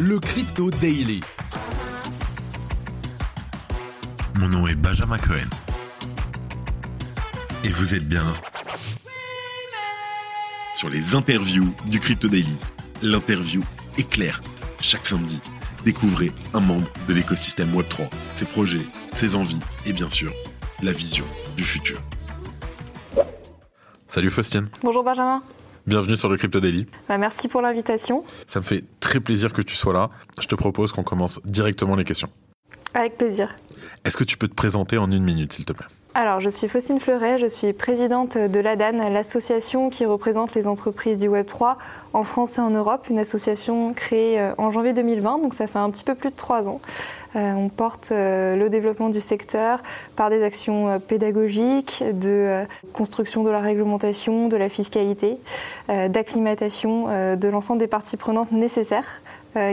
le Crypto Daily. Mon nom est Benjamin Cohen. Et vous êtes bien sur les interviews du Crypto Daily. L'interview éclair chaque samedi. Découvrez un membre de l'écosystème Web3, ses projets, ses envies et bien sûr, la vision du futur. Salut Faustine. Bonjour Benjamin. Bienvenue sur le Crypto Daily. Bah, merci pour l'invitation. Ça me fait très plaisir que tu sois là. Je te propose qu'on commence directement les questions. Avec plaisir. Est-ce que tu peux te présenter en une minute, s'il te plaît? Alors, je suis Faustine Fleuret, je suis présidente de l'ADAN, l'association qui représente les entreprises du Web3 en France et en Europe, une association créée euh, en janvier 2020, donc ça fait un petit peu plus de trois ans. Euh, on porte euh, le développement du secteur par des actions pédagogiques, de construction de la réglementation, de la fiscalité, d'acclimatation de l'ensemble des parties prenantes nécessaires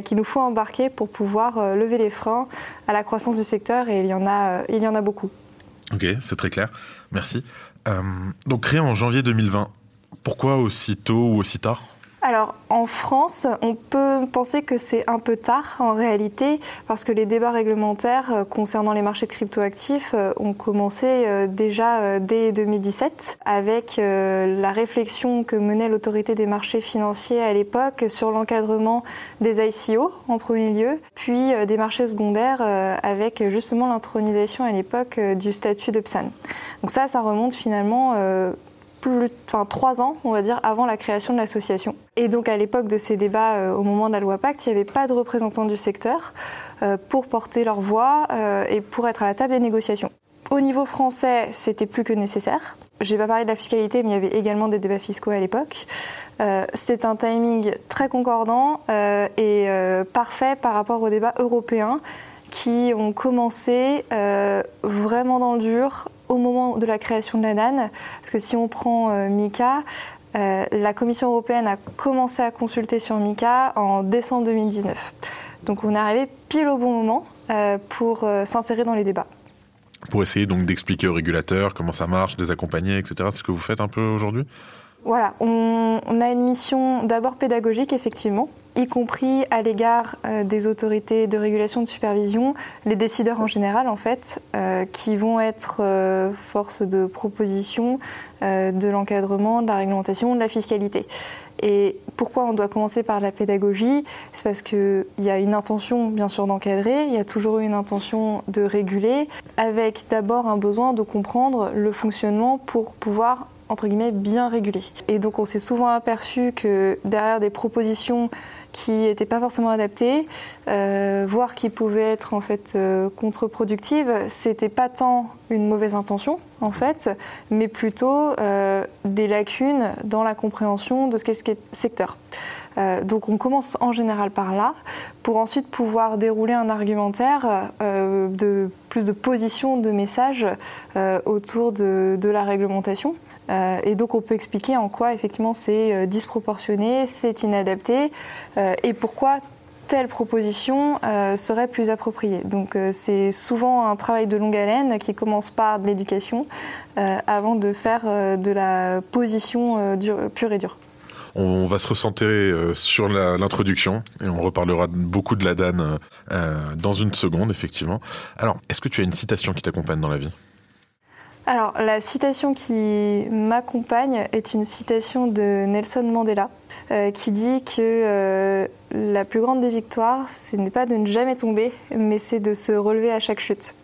qu'il nous faut embarquer pour pouvoir lever les freins à la croissance du secteur et il y en a, beaucoup. Ok, c'est très clair. Merci. Euh, donc créé en janvier 2020. Pourquoi aussi tôt ou aussi tard? Alors en France, on peut penser que c'est un peu tard en réalité, parce que les débats réglementaires euh, concernant les marchés de cryptoactifs euh, ont commencé euh, déjà dès 2017, avec la réflexion que menait l'autorité des marchés financiers à l'époque sur l'encadrement des ICO en premier lieu, puis des marchés secondaires avec justement l'intronisation à l'époque du statut de PSAN. Donc ça, ça remonte finalement plus, enfin, trois ans, on va dire, avant la création de l'association. Et donc à l'époque de ces débats, euh, au moment de la loi Pacte, il n'y avait pas de représentants du secteur euh, pour porter leur voix euh, et pour être à la table des négociations. Au niveau français, c'était plus que nécessaire. Je n'ai pas parlé de la fiscalité, mais il y avait également des débats fiscaux à l'époque. c'est un timing très concordant et parfait par rapport aux débats européens qui ont commencé vraiment dans le dur au moment de la création de la NAN. Parce que si on prend euh, MICA, euh, la Commission européenne a commencé à consulter sur MICA en décembre 2019. Donc on est arrivé pile au bon moment euh, pour s'insérer dans les débats. Pour essayer donc d'expliquer aux régulateurs comment ça marche, de les accompagner, etc. C'est ce que vous faites un peu aujourd'hui? Voilà, on, a une mission d'abord pédagogique, effectivement, y compris à l'égard euh, des autorités de régulation de supervision, les décideurs en général en fait, euh, qui vont être euh, force de proposition de l'encadrement, de la réglementation, de la fiscalité. Et pourquoi on doit commencer par la pédagogie? C'est parce qu'il y a une intention bien sûr d'encadrer, il y a toujours une intention de réguler, avec d'abord un besoin de comprendre le fonctionnement pour pouvoir entre guillemets bien réguler. Et donc on s'est souvent aperçu que derrière des propositions qui n'étaient pas forcément adaptées, euh, voire qui pouvaient être en fait euh, contre-productives, c'était pas tant une mauvaise intention en fait, mais plutôt euh, des lacunes dans la compréhension de ce qu'est ce secteur. donc on commence en général par là, pour ensuite pouvoir dérouler un argumentaire de plus de position de messages autour de la réglementation. Euh, et donc on peut expliquer en quoi effectivement c'est euh, disproportionné, c'est inadapté euh, et pourquoi telle proposition serait plus appropriée. Donc c'est souvent un travail de longue haleine qui commence par de l'éducation avant de faire de la position pure et dure. On va se recentrer sur l'introduction et on reparlera beaucoup de la DAN dans une seconde, effectivement. Alors, est-ce que tu as une citation qui t'accompagne dans la vie? Alors, la citation qui m'accompagne est une citation de Nelson Mandela, euh, qui dit que euh, la plus grande des victoires, ce n'est pas de ne jamais tomber, mais c'est de se relever à chaque chute.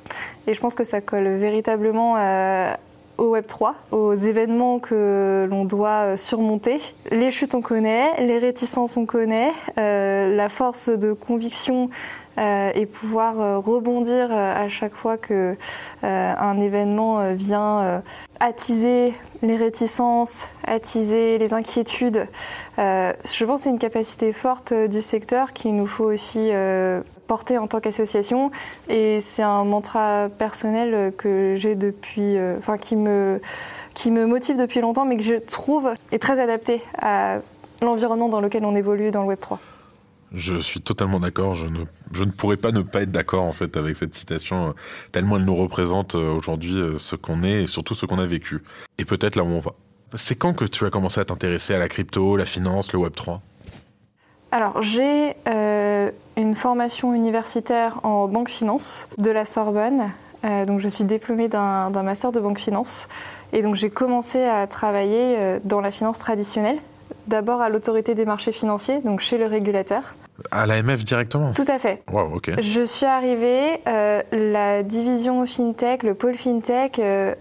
Et je pense que ça colle véritablement euh, au Web 3, aux événements que l'on doit surmonter. Les chutes, on connaît, les réticences, on connaît, la force de conviction et pouvoir euh, rebondir euh, à chaque fois que un événement vient attiser les réticences, attiser les inquiétudes. je pense que c'est une capacité forte du secteur qu'il nous faut aussi porter en tant qu'association et c'est un mantra personnel que j'ai depuis, enfin qui me qui me motive depuis longtemps, mais que je trouve est très adapté à l'environnement dans lequel on évolue dans le Web 3. Je suis totalement d'accord. Je ne, pourrais pas ne pas être d'accord en fait avec cette citation, euh, tellement elle nous représente euh, aujourd'hui euh, ce qu'on est et surtout ce qu'on a vécu. Et peut-être là où on va. C'est quand que tu as commencé à t'intéresser à la crypto, la finance, le Web 3 Alors j'ai formation universitaire en banque finance de la Sorbonne. donc je suis diplômée d'un master de banque finance. Et donc j'ai commencé à travailler dans la finance traditionnelle, d'abord à l'autorité des marchés financiers, donc chez le régulateur. À l'AMF directement? Tout à fait. Wow, ok. Je suis arrivée, euh, la division FinTech, le pôle FinTech euh,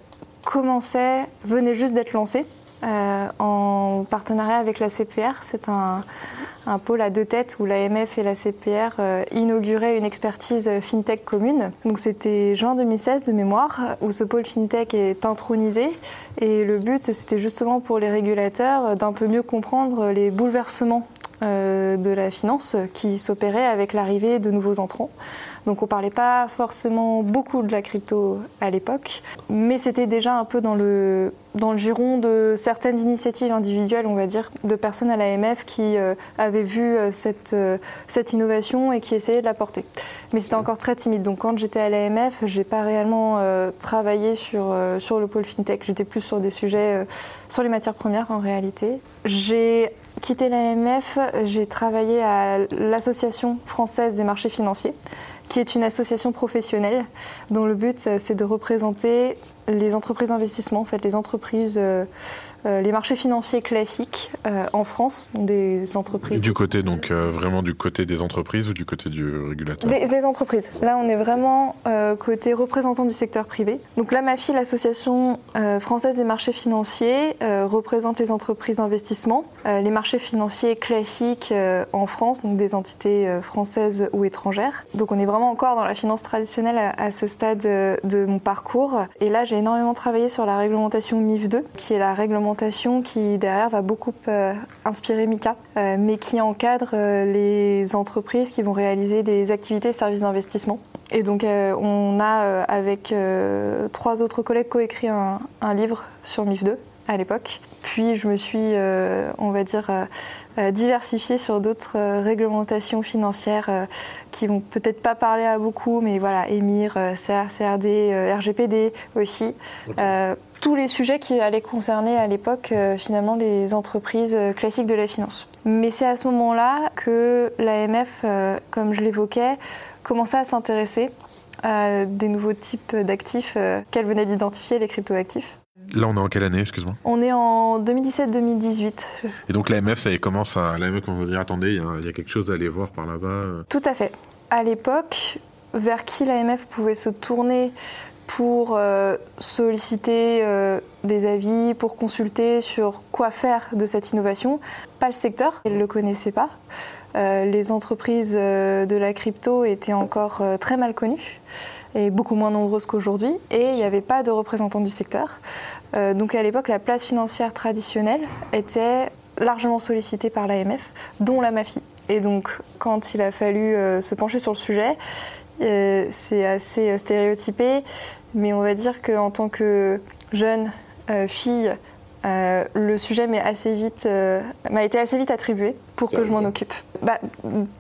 commençait, venait juste d'être lancé. Euh, en partenariat avec la CPR. C'est un, pôle à deux têtes où l'AMF et la CPR inauguraient une expertise fintech commune. Donc c'était juin 2016 de mémoire où ce pôle fintech est intronisé et le but c'était justement pour les régulateurs d'un peu mieux comprendre les bouleversements euh, de la finance qui s'opérait avec l'arrivée de nouveaux entrants. Donc on parlait pas forcément beaucoup de la crypto à l'époque, mais c'était déjà un peu dans le, dans le giron de certaines initiatives individuelles, on va dire, de personnes à l'AMF qui euh, avaient vu euh, cette, cette innovation et qui essayaient de la porter. Mais c'était encore très timide. Donc quand j'étais à l'AMF, je n'ai pas réellement travaillé sur, sur le pôle FinTech. J'étais plus sur des sujets, sur les matières premières en réalité. J'ai quitté l'AMF, j'ai travaillé à l'Association française des marchés financiers, qui est une association professionnelle dont le but c'est de représenter les entreprises d'investissement, en fait, les entreprises, euh, euh, les marchés financiers classiques euh, en France, des entreprises. Du côté, donc vraiment du côté des entreprises ou du côté du régulateur des, entreprises. Là, on est vraiment côté représentant du secteur privé. Donc là, ma fille, l'Association française des marchés financiers, représente les entreprises d'investissement, les marchés financiers classiques en France, donc des entités françaises ou étrangères. Donc on est vraiment encore dans la finance traditionnelle à, à ce stade de mon parcours. Et là, j'ai énormément travaillé sur la réglementation MIF 2, qui est la réglementation qui derrière va beaucoup euh, inspirer MICA, euh, mais qui encadre euh, les entreprises qui vont réaliser des activités services d'investissement. Et donc on a avec trois autres collègues coécrit un, un livre sur MIF 2 à l'époque. Puis je me suis, on va dire, euh, diversifier sur d'autres euh, réglementations financières euh, qui vont peut-être pas parler à beaucoup, mais voilà, EMIR, CR, CRD, RGPD aussi. tous les sujets qui allaient concerner à l'époque finalement les entreprises classiques de la finance. Mais c'est à ce moment-là que l'AMF, comme je l'évoquais, commençait à s'intéresser à des nouveaux types d'actifs qu'elle venait d'identifier, les cryptoactifs. Là, on est en quelle année, excuse-moi On est en 2017-2018. Et donc l'AMF, ça commence à l'AMF commence à dire attendez, il y, a quelque chose à aller voir par là-bas. Euh. Tout à fait. À l'époque, vers qui l'AMF pouvait se tourner pour euh, solliciter euh, des avis, pour consulter sur quoi faire de cette innovation? Pas le secteur, elle ne le connaissait pas. les entreprises de la crypto étaient encore très mal connues beaucoup moins nombreuses qu'aujourd'hui, et il n'y avait pas de représentants du secteur. Euh, donc à l'époque, la place financière traditionnelle était largement sollicitée par l'AMF, dont la MAFI. Et donc, quand il a fallu euh, se pencher sur le sujet, euh, c'est assez stéréotypé, mais on va dire qu'en tant que jeune fille euh, le sujet m'a assez vite, euh, m'a été assez vite attribué pour que je m'en occupe. Bah,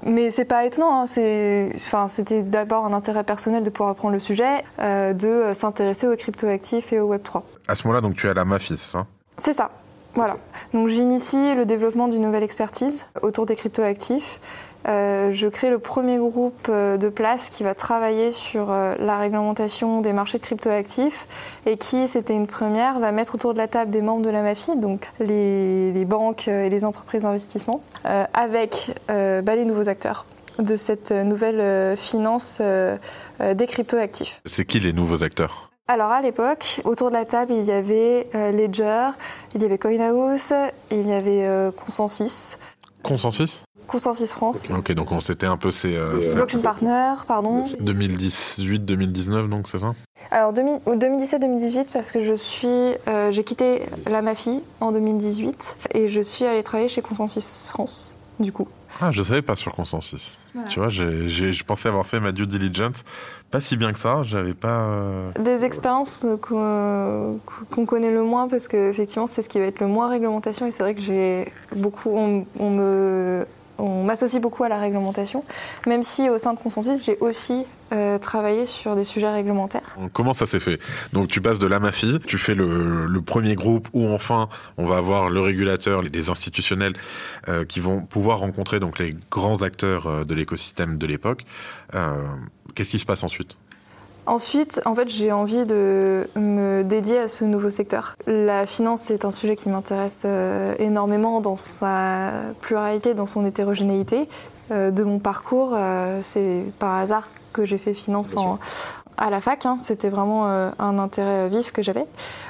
mais c'est pas étonnant. Hein, c'était d'abord un intérêt personnel de pouvoir apprendre le sujet, euh, de s'intéresser aux cryptoactifs et au Web 3. À ce moment-là, donc tu es à la MAFIS, c'est ça C'est ça. Voilà. Donc j'initie le développement d'une nouvelle expertise autour des cryptoactifs. Euh, je crée le premier groupe euh, de place qui va travailler sur euh, la réglementation des marchés de cryptoactifs et qui, c'était une première, va mettre autour de la table des membres de la MAFI, donc les, banques et les entreprises d'investissement, avec bah, les nouveaux acteurs de cette nouvelle finance des cryptoactifs. C'est qui les nouveaux acteurs? Alors à l'époque, autour de la table, il y avait Ledger, il y avait CoinHouse, il y avait Consensus. Consensus? Consensus France. Ok, donc on s'était un peu c'est. Euh, Blockchain Partner, pardon. 2018-2019, donc c'est ça? Alors 2017-2018 parce que je suis, euh, j'ai quitté la Mafi en 2018 et je suis allée travailler chez Consensus France, du coup. Ah, je savais pas sur Consensus. Tu vois, je pensais avoir fait ma due diligence, pas si bien que ça. J'avais pas. Euh, Des expériences qu'on connaît le moins parce que effectivement c'est ce qui va être le moins réglementation et c'est vrai que j'ai beaucoup, on, me on m'associe beaucoup à la réglementation, même si au sein de Consensus, j'ai aussi euh, travaillé sur des sujets réglementaires. Comment ça s'est fait? Donc tu passes de l'AMAFI, tu fais le, premier groupe où enfin on va avoir le régulateur, les institutionnels euh, qui vont pouvoir rencontrer donc les grands acteurs euh, de l'écosystème de l'époque. Qu'est-ce qui se passe ensuite? Ensuite, en fait, j'ai envie de me dédier à ce nouveau secteur. La finance, c'est un sujet qui m'intéresse euh, énormément dans sa pluralité, dans son hétérogénéité. Euh, de mon parcours, euh, c'est par hasard que j'ai fait finance en, à la fac. Hein. C'était vraiment un intérêt vif que j'avais.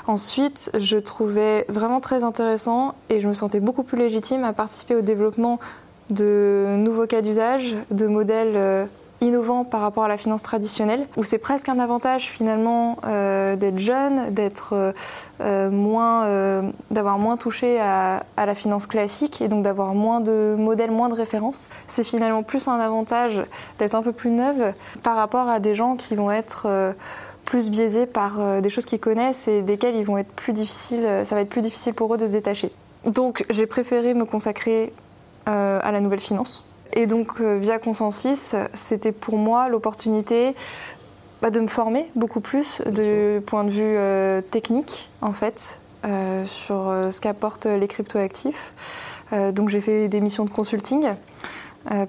Ensuite, je trouvais vraiment très intéressant et je me sentais beaucoup plus légitime à participer au développement de nouveaux cas d'usage, de modèles innovant par rapport à la finance traditionnelle, où c'est presque un avantage finalement euh, d'être jeune, d'être euh, euh, moins, d'avoir moins touché à, la finance classique et donc d'avoir moins de modèles, moins de références. C'est finalement plus un avantage d'être un peu plus neuve par rapport à des gens qui vont être plus biaisés par des choses qu'ils connaissent et desquelles ils vont être plus difficiles, ça va être plus difficile pour eux de se détacher. Donc j'ai préféré me consacrer à la nouvelle finance et donc, euh, via Consensus, c'était pour moi l'opportunité bah, de me former beaucoup plus du point de vue euh, technique, en fait, euh, sur ce qu'apportent les cryptoactifs. donc, j'ai fait des missions de consulting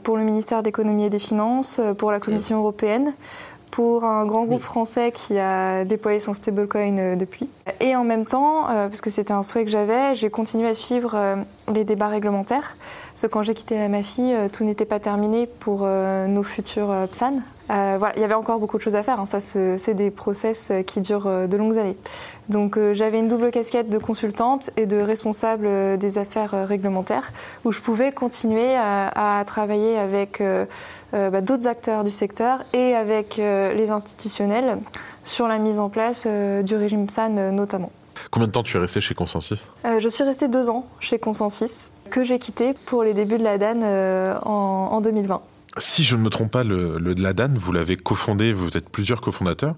pour le ministère d'économie et des finances, pour la Commission européenne, pour un grand groupe français qui a déployé son stablecoin depuis. Et en même temps, parce que c'était un souhait que j'avais, j'ai continué à suivre les débats réglementaires. Parce que quand j'ai quitté la MAFI, euh, tout n'était pas terminé pour euh, nos futurs euh, voilà, il y avait encore beaucoup de choses à faire. Hein. Ça, c'est des process qui durent de longues années. Donc, j'avais une double casquette de consultante et de responsable des affaires réglementaires, où je pouvais continuer à, travailler avec bah, d'autres acteurs du secteur et avec les institutionnels sur la mise en place du régime PSAN notamment. Combien de temps tu es resté chez Consensus? Euh, Je suis restée deux ans chez Consensus, que j'ai quitté pour les débuts de la DAN euh, en, 2020. Si je ne me trompe pas, le, de la DAN, vous l'avez cofondé, vous êtes plusieurs cofondateurs,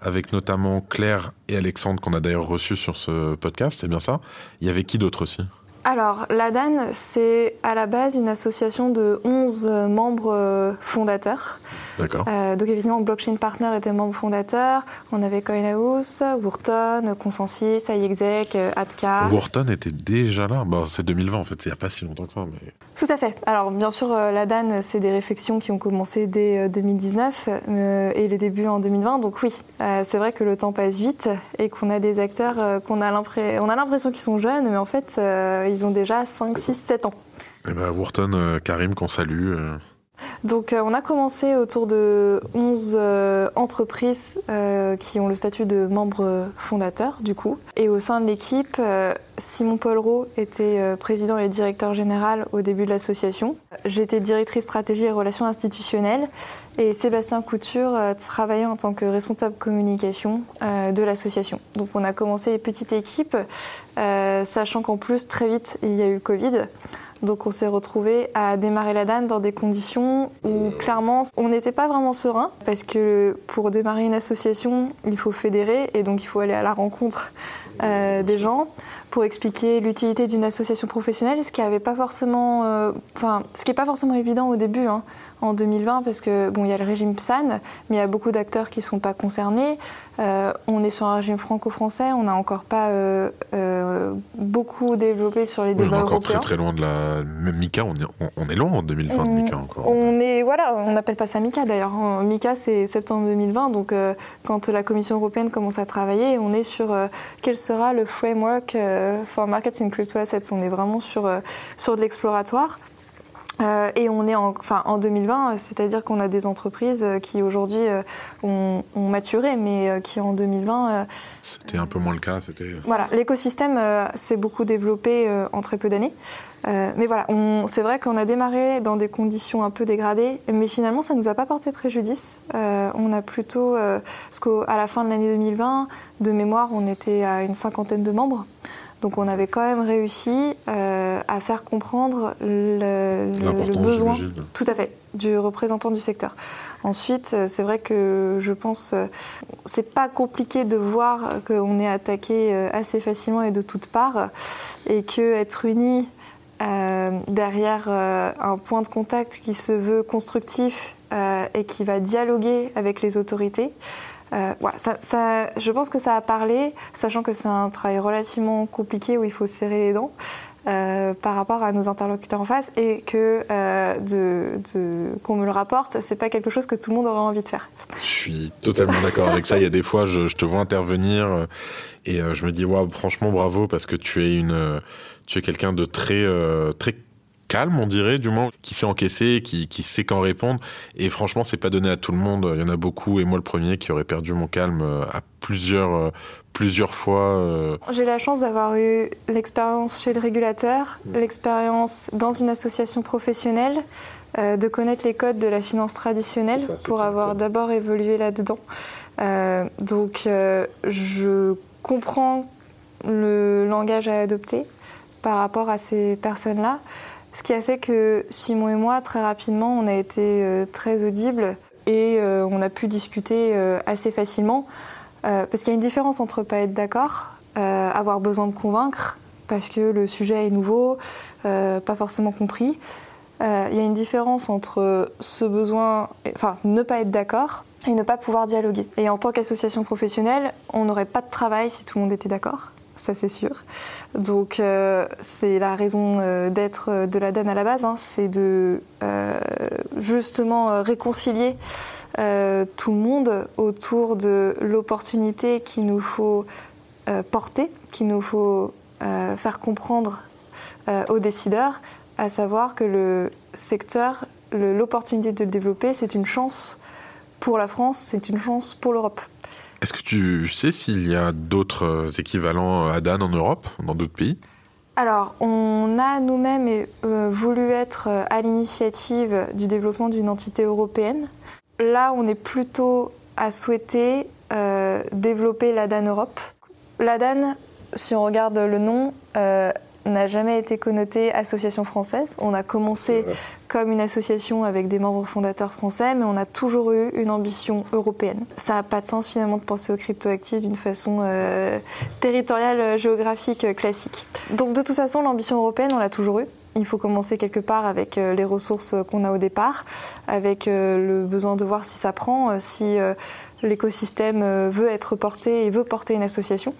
avec notamment Claire et Alexandre, qu'on a d'ailleurs reçus sur ce podcast, c'est bien ça Il y avait qui d'autre aussi? Alors, l'ADAN, c'est à la base une association de 11 membres euh, fondateurs. D'accord. Euh, donc, évidemment, Blockchain Partner était membre fondateur. On avait CoinHouse, Wurton, Consensus, iExec, Atka. Wurton était déjà là bon, C'est 2020, en fait. Il n'y a pas si longtemps que ça. Mais... Tout à fait. Alors, bien sûr, euh, l'ADAN, c'est des réflexions qui ont commencé dès 2019 et les débuts en 2020. Donc, oui, c'est vrai que le temps passe vite et qu'on a des acteurs qu'on a l'impression qu'ils sont jeunes, mais en fait, ils ont déjà 5, 6, 7 ans. Et eh ben, Wharton, euh, Karim, qu'on salue. Euh. Donc euh, on a commencé autour de 11 entreprises qui ont le statut de membre fondateur du coup. Et au sein de l'équipe, Simon Paul était président et directeur général au début de l'association. J'étais directrice stratégie et relations institutionnelles et Sébastien Couture travaillait en tant que responsable communication de l'association. Donc on a commencé petite équipe, sachant qu'en plus très vite il y a eu le Covid. Donc on s'est retrouvé à démarrer la DAN dans des conditions où clairement on n'était pas vraiment serein parce que pour démarrer une association, il faut fédérer et donc il faut aller à la rencontre euh, des gens pour expliquer l'utilité d'une association professionnelle, ce qui avait pas forcément, euh, enfin, ce qui n'est pas forcément évident au début, hein, en 2020, parce que bon, il y a le régime PSAN, mais il y a beaucoup d'acteurs qui ne sont pas concernés. Euh, on est sur un régime franco-français, on n'a encore pas euh, beaucoup développé sur les débats on est encore très très loin de la. Même Mika, on est, on est loin en 2020 de Mika encore. On est voilà, on n'appelle pas ça Mika d'ailleurs. Mika c'est septembre 2020, donc quand la Commission européenne commence à travailler, on est sur quel sera le framework euh, for Markets in Crypto Assets. On est vraiment sur, euh, sur de l'exploratoire. Euh, et on est en, enfin, en 2020, c'est-à-dire qu'on a des entreprises qui aujourd'hui ont, maturé, mais qui en 2020... c'était un peu moins le cas. C'était... Voilà, l'écosystème s'est beaucoup développé en très peu d'années. mais voilà, c'est vrai qu'on a démarré dans des conditions un peu dégradées, mais finalement, ça ne nous a pas porté préjudice. on a plutôt, parce qu'à la fin de l'année 2020, de mémoire, on était à une cinquantaine de membres. Donc on avait quand même réussi euh, à faire comprendre le, besoin, tout à fait, du représentant du secteur. Ensuite, euh, c'est vrai que je pense, euh, c'est pas compliqué de voir qu'on est attaqué assez facilement et de toutes parts, et que être unis derrière un point de contact qui se veut constructif et qui va dialoguer avec les autorités. Voilà, ça, je pense que ça a parlé, sachant que c'est un travail relativement compliqué où il faut serrer les dents. Euh, par rapport à nos interlocuteurs en face et que euh, qu'on me le rapporte, c'est pas quelque chose que tout le monde aurait envie de faire. Je suis totalement d'accord avec ça. Il y a des fois, je, te vois intervenir euh, et je me dis, waouh, franchement, bravo parce que tu es une, tu es quelqu'un de très, très calme, on dirait, du moins, qui sait encaisser, qui, qui sait qu'en répondre. Et franchement, c'est pas donné à tout le monde. Il y en a beaucoup, et moi le premier, qui aurait perdu mon calme euh, à plusieurs, euh, plusieurs fois. Euh. J'ai la chance d'avoir eu l'expérience chez le régulateur, mmh. l'expérience dans une association professionnelle, de connaître les codes de la finance traditionnelle pour avoir d'abord évolué là-dedans. donc, je comprends le langage à adopter par rapport à ces personnes-là. Ce qui a fait que Simon et moi, très rapidement, on a été euh, très audibles et euh, on a pu discuter euh, assez facilement. parce qu'il y a une différence entre pas être d'accord, avoir besoin de convaincre, parce que le sujet est nouveau, pas forcément compris. Il y a une différence entre ce besoin, enfin ne pas être d'accord et ne pas pouvoir dialoguer. Et en tant qu'association professionnelle, on n'aurait pas de travail si tout le monde était d'accord ça c'est sûr. Donc euh, c'est la raison euh, d'être euh, de la DAN à la base, hein. c'est de justement réconcilier tout le monde autour de l'opportunité qu'il nous faut porter, qu'il nous faut faire comprendre aux décideurs, à savoir que le secteur, l'opportunité de le développer, c'est une chance pour la France, c'est une chance pour l'Europe. Est-ce que tu sais s'il y a d'autres équivalents à Dan en Europe, dans d'autres pays? Alors, on a nous-mêmes euh, voulu être euh, à l'initiative du développement d'une entité européenne. Là, on est plutôt à souhaiter euh, développer l'ADAN Europe. L'ADAN, si on regarde le nom, n'a jamais été connoté association française. On a commencé comme une association avec des membres fondateurs français, mais on a toujours eu une ambition européenne. Ça n'a pas de sens finalement de penser aux cryptoactifs d'une façon euh, territoriale, euh, géographique euh, classique. Donc de toute façon, l'ambition européenne, on l'a toujours eue. Il faut commencer quelque part avec les ressources qu'on a au départ, avec le besoin de voir si ça prend, si l'écosystème euh, veut être porté et veut porter une association.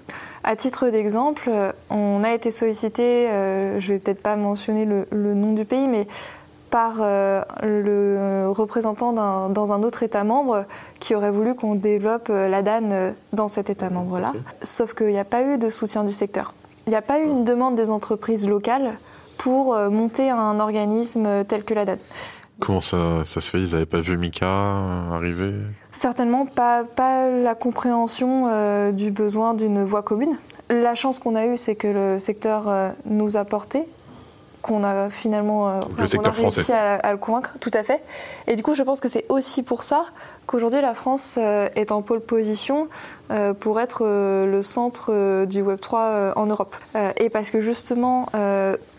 À titre d'exemple, euh, on a été sollicité, euh, je vais peut-être pas mentionner le, nom du pays, mais par le représentant dans un autre État membre qui aurait voulu qu'on développe la DAN dans cet État membre-là. Sauf qu'il n'y a pas eu de soutien du secteur. Il n'y a pas eu une demande des entreprises locales pour monter un organisme tel que la DAN. Comment ça, ça se fait? Ils n'avaient pas vu Mika arriver? Certainement pas, pas la compréhension euh, du besoin d'une voie commune. La chance qu'on a eue, c'est que le secteur euh, nous a porté, qu'on a finalement euh, réussi à, le convaincre, tout à fait. Et du coup, je pense que c'est aussi pour ça qu'aujourd'hui la France est en pole position pour être le centre du Web 3 en Europe. et parce que justement,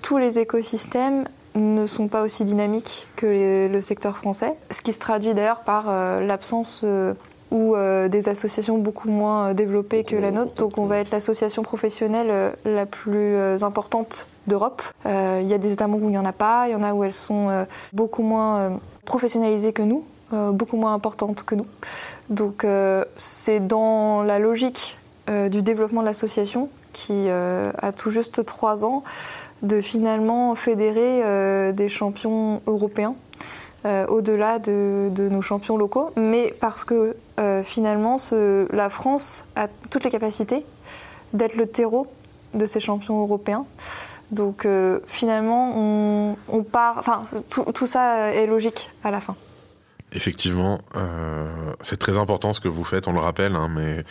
tous les écosystèmes ne sont pas aussi dynamiques que le secteur français, ce qui se traduit d'ailleurs par euh, l'absence euh, ou euh, des associations beaucoup moins développées que la nôtre. Donc on va être l'association professionnelle la plus importante d'Europe. Il y a des États membres où il n'y en a pas, il y en a où elles sont beaucoup moins professionnalisées que nous, beaucoup moins importantes que nous. Donc c'est dans la logique du développement de l'association qui a tout juste trois ans de finalement fédérer euh, des champions européens euh, au-delà de, nos champions locaux, mais parce que euh, finalement la France a toutes les capacités d'être le terreau de ces champions européens. Donc finalement, on, part. Enfin, tout, ça est logique à la fin. Effectivement, c'est très important ce que vous faites, on le rappelle, hein, mais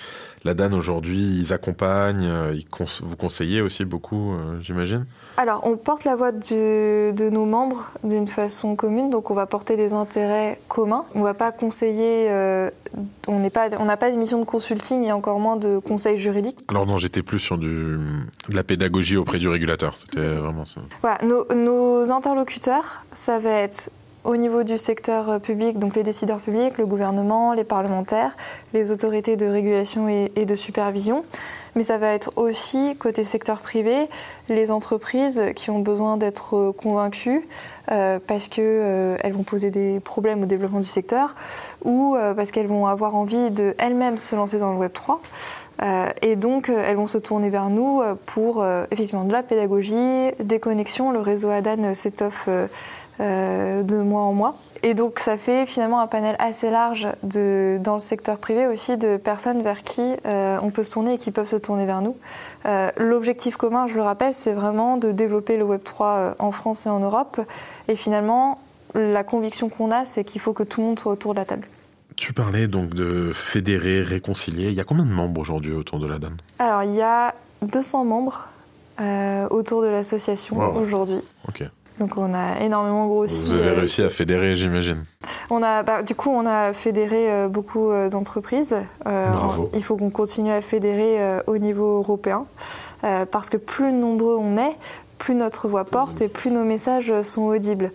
la DAN aujourd'hui, ils accompagnent, ils vous conseillez aussi beaucoup, j'imagine alors, on porte la voix de nos membres d'une façon commune, donc on va porter des intérêts communs. On ne va pas conseiller, euh, on n'a pas, pas de mission de consulting et encore moins de conseil juridique. Alors non, j'étais plus sur du, de la pédagogie auprès du régulateur, c'était vraiment ça. Voilà, nos, interlocuteurs, ça va être au niveau du secteur public, donc les décideurs publics, le gouvernement, les parlementaires, les autorités de régulation et de supervision mais ça va être aussi côté secteur privé, les entreprises qui ont besoin d'être convaincues parce qu'elles vont poser des problèmes au développement du secteur ou parce qu'elles vont avoir envie de elles-mêmes se lancer dans le Web 3. et donc, elles vont se tourner vers nous pour effectivement de la pédagogie, des connexions. Le réseau ADAN s'étoffe de mois en mois. Et donc ça fait finalement un panel assez large de, dans le secteur privé aussi de personnes vers qui euh, on peut se tourner et qui peuvent se tourner vers nous. Euh, l'objectif commun, je le rappelle, c'est vraiment de développer le Web 3 euh, en France et en Europe. Et finalement, la conviction qu'on a, c'est qu'il faut que tout le monde soit autour de la table. Tu parlais donc de fédérer, réconcilier. Il y a combien de membres aujourd'hui autour de la DAN Alors il y a 200 membres autour de l'association aujourd'hui. Ok. Donc on a énormément grossi. Vous avez euh, réussi à fédérer, j'imagine. On a, bah, du coup, on a fédéré euh, beaucoup euh, d'entreprises. Bravo. Il faut qu'on continue à fédérer au niveau européen, parce que plus nombreux on est, plus notre voix porte et plus nos messages sont audibles.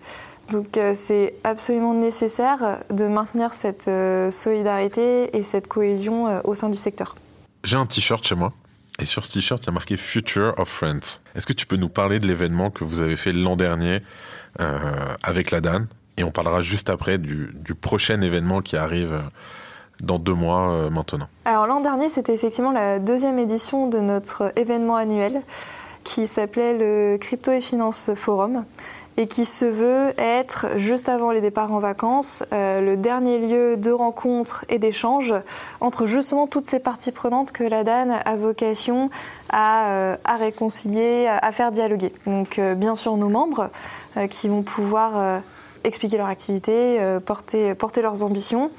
Donc c'est absolument nécessaire de maintenir cette solidarité et cette cohésion au sein du secteur. J'ai un t-shirt chez moi et sur ce t-shirt, il y a marqué Future of Friends. Est-ce que tu peux nous parler de l'événement que vous avez fait l'an dernier euh, avec la Dan? Et on parlera juste après du, prochain événement qui arrive euh, dans deux mois euh, maintenant. Alors l'an dernier, c'était effectivement la deuxième édition de notre événement annuel qui s'appelait le Crypto et Finance Forum et qui se veut être, juste avant les départs en vacances, euh, le dernier lieu de rencontre et d'échange entre justement toutes ces parties prenantes que la DAN a vocation à, euh, réconcilier, à, faire dialoguer. Donc euh, bien sûr nos membres qui vont pouvoir expliquer leur activité, porter, porter leurs ambitions,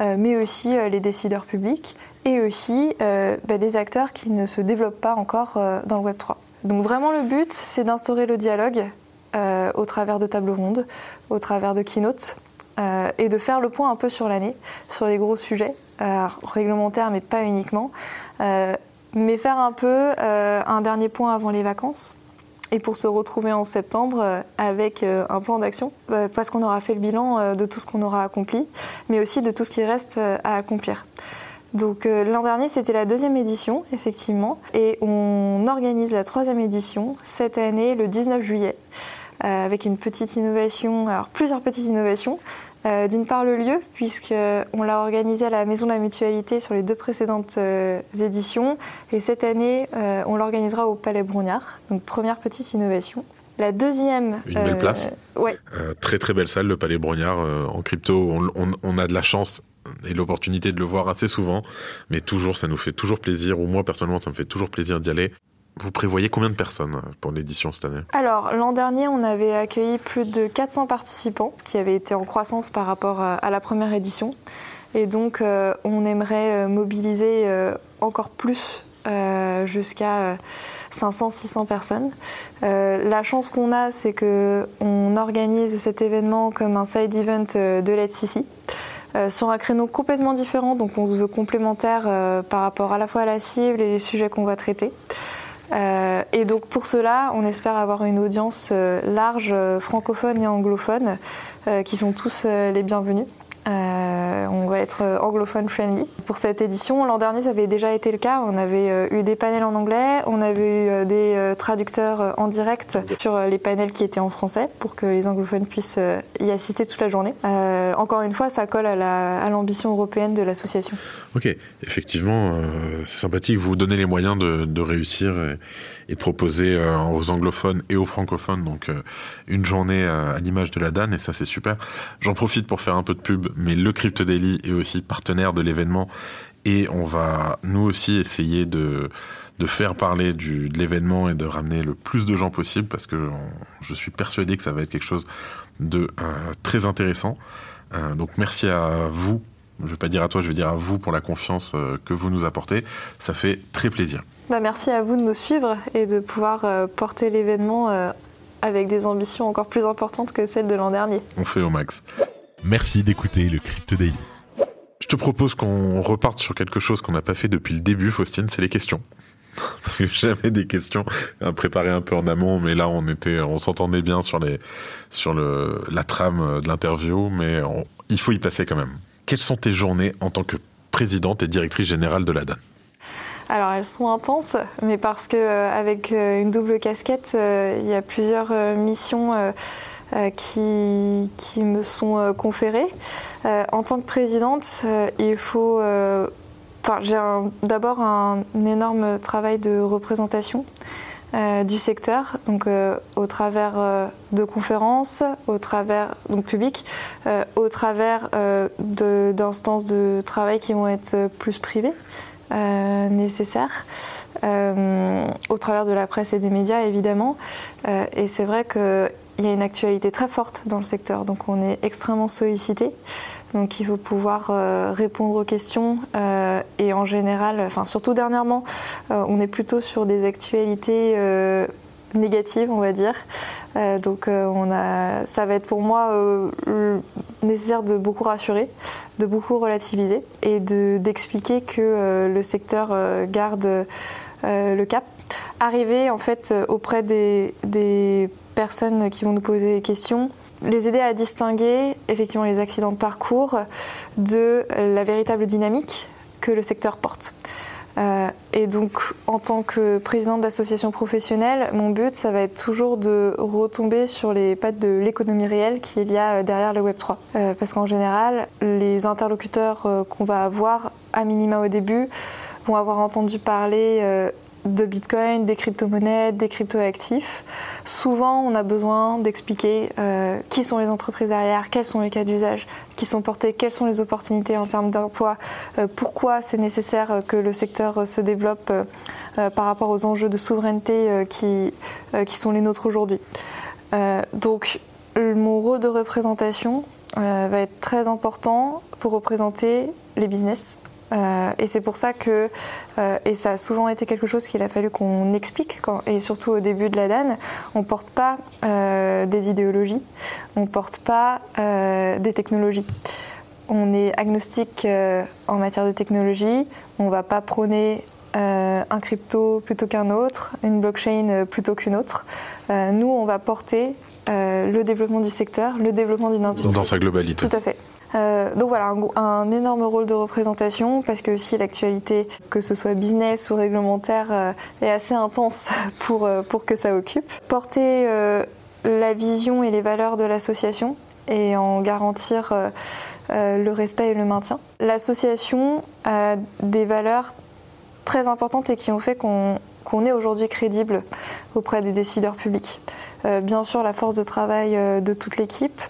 mais aussi les décideurs publics et aussi bah, des acteurs qui ne se développent pas encore dans le Web 3. Donc vraiment le but, c'est d'instaurer le dialogue euh, au travers de tables rondes, au travers de keynotes, euh, et de faire le point un peu sur l'année, sur les gros sujets, euh, réglementaires mais pas uniquement, mais faire un peu un dernier point avant les vacances. Et pour se retrouver en septembre avec un plan d'action, parce qu'on aura fait le bilan de tout ce qu'on aura accompli, mais aussi de tout ce qui reste à accomplir. Donc l'an dernier, c'était la deuxième édition, effectivement, et on organise la troisième édition cette année, le 19 juillet. Euh, avec une petite innovation, alors plusieurs petites innovations. Euh, d'une part le lieu, puisqu'on l'a organisé à la Maison de la Mutualité sur les deux précédentes euh, éditions. Et cette année, on l'organisera au Palais Brognard. Donc première petite innovation. La deuxième... Une belle place. Ouais. très très belle salle, le Palais Brognard. en crypto, on, a de la chance et l'opportunité de le voir assez souvent, mais toujours, ça nous fait toujours plaisir, ou moi personnellement, ça me fait toujours plaisir d'y aller. Vous prévoyez combien de personnes euh, pour l'édition cette année? Alors, l'an dernier, on avait accueilli plus de 400 participants, qui avaient été en croissance par rapport à la première édition. Et donc, euh, on aimerait euh, mobiliser encore plus jusqu'à 500-600 personnes. la chance qu'on a, c'est qu'on organise cet événement comme un side event de l'ETCC. sur un créneau complètement différent, donc on se veut complémentaire par rapport à la fois à la cible et les sujets qu'on va traiter. Euh, et donc pour cela, on espère avoir une audience euh, large, euh, francophone et anglophone, qui sont tous les bienvenus. Euh, on va être euh, anglophone friendly pour cette édition. L'an dernier, ça avait déjà été le cas. On avait euh, eu des panels en anglais, on avait eu des traducteurs en direct sur les panels qui étaient en français pour que les anglophones puissent y assister toute la journée. encore une fois, ça colle à l'ambition européenne de l'association. Ok, effectivement, c'est sympathique. Vous donnez les moyens de, réussir et, de proposer aux anglophones et aux francophones donc une journée à, l'image de la DAN et ça c'est super. J'en profite pour faire un peu de pub mais le Crypto Daily est aussi partenaire de l'événement et on va nous aussi essayer de, de faire parler du, de l'événement et de ramener le plus de gens possible parce que je suis persuadé que ça va être quelque chose de euh, très intéressant. Euh, donc merci à vous, je ne vais pas dire à toi, je vais dire à vous pour la confiance euh, que vous nous apportez. Ça fait très plaisir. Bah, merci à vous de nous suivre et de pouvoir porter l'événement avec des ambitions encore plus importantes que celles de l'an dernier. On fait au max. Merci d'écouter le Crypto Daily. Je te propose qu'on reparte sur quelque chose qu'on n'a pas fait depuis le début, Faustine, c'est les questions. Parce que j'avais des questions à préparer un peu en amont, mais là on était, on s'entendait bien sur les, sur le, la trame de l'interview, mais il faut y passer quand même. Quelles sont tes journées en tant que présidente et directrice générale de la Alors elles sont intenses, mais parce que avec une double casquette, il y a plusieurs missions qui, qui, me sont conférées. en tant que présidente, il faut Enfin, j'ai d'abord un, énorme travail de représentation euh, du secteur, donc euh, au travers euh, de conférences, au travers donc publiques, au travers d'instances de, travail qui vont être plus privées. nécessaires, au travers de la presse et des médias évidemment. et c'est vrai qu'il y a une actualité très forte dans le secteur, donc on est extrêmement sollicité. Donc il faut pouvoir euh, répondre aux questions euh, et en général, enfin surtout dernièrement, euh, on est plutôt sur des actualités négatives, on va dire. donc on a, ça va être pour moi nécessaire de beaucoup rassurer, de beaucoup relativiser et d'expliquer que le secteur garde le cap. Arriver en fait auprès des qui vont nous poser des questions les aider à distinguer effectivement les accidents de parcours de la véritable dynamique que le secteur porte. Euh, et donc, en tant que présidente d'association professionnelle, mon but, ça va être toujours de retomber sur les pattes de l'économie réelle qu'il y a derrière le Web3. Euh, parce qu'en général, les interlocuteurs euh, qu'on va avoir, à minima au début, vont avoir entendu parler de Bitcoin, des crypto-monnaies, des crypto-actifs. Souvent, on a besoin d'expliquer euh, qui sont les entreprises derrière, quels sont les cas d'usage qui sont portés, quelles sont les opportunités en termes d'emploi, euh, pourquoi c'est nécessaire que le secteur se développe euh, par rapport aux enjeux de souveraineté qui, qui sont les nôtres aujourd'hui. donc, mon rôle de représentation va être très important pour représenter les business, euh, et c'est pour ça que, euh, et ça a souvent été quelque chose qu'il a fallu qu'on explique, et surtout au début de la DAN, on ne porte pas euh, des idéologies, on ne porte pas des technologies. On est agnostique en matière de technologie, on ne va pas prôner un crypto plutôt qu'un autre, une blockchain plutôt qu'une autre. nous, on va porter le développement du secteur, le développement d'une industrie. Dans sa globalité. Tout à fait. Euh, donc voilà, un, énorme rôle de représentation parce que aussi l'actualité, que ce soit business ou réglementaire, euh, est assez intense pour, euh, pour que ça occupe. Porter la vision et les valeurs de l'association et en garantir le respect et le maintien. L'association a des valeurs très importantes et qui ont fait qu'on qu'on est aujourd'hui crédible auprès des décideurs publics. Euh, bien sûr, la force de travail euh, de toute l'équipe,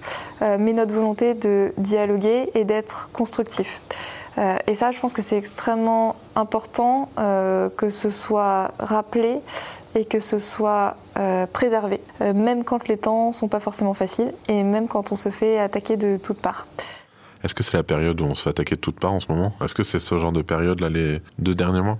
euh, mais notre volonté de dialoguer et d'être constructif. et ça, je pense que c'est extrêmement important que ce soit rappelé et que ce soit préservé, même quand les temps sont pas forcément faciles et même quand on se fait attaquer de toutes parts. Est-ce que c'est la période où on se fait attaquer de toutes parts en ce moment? Est-ce que c'est ce genre de période là les deux derniers mois?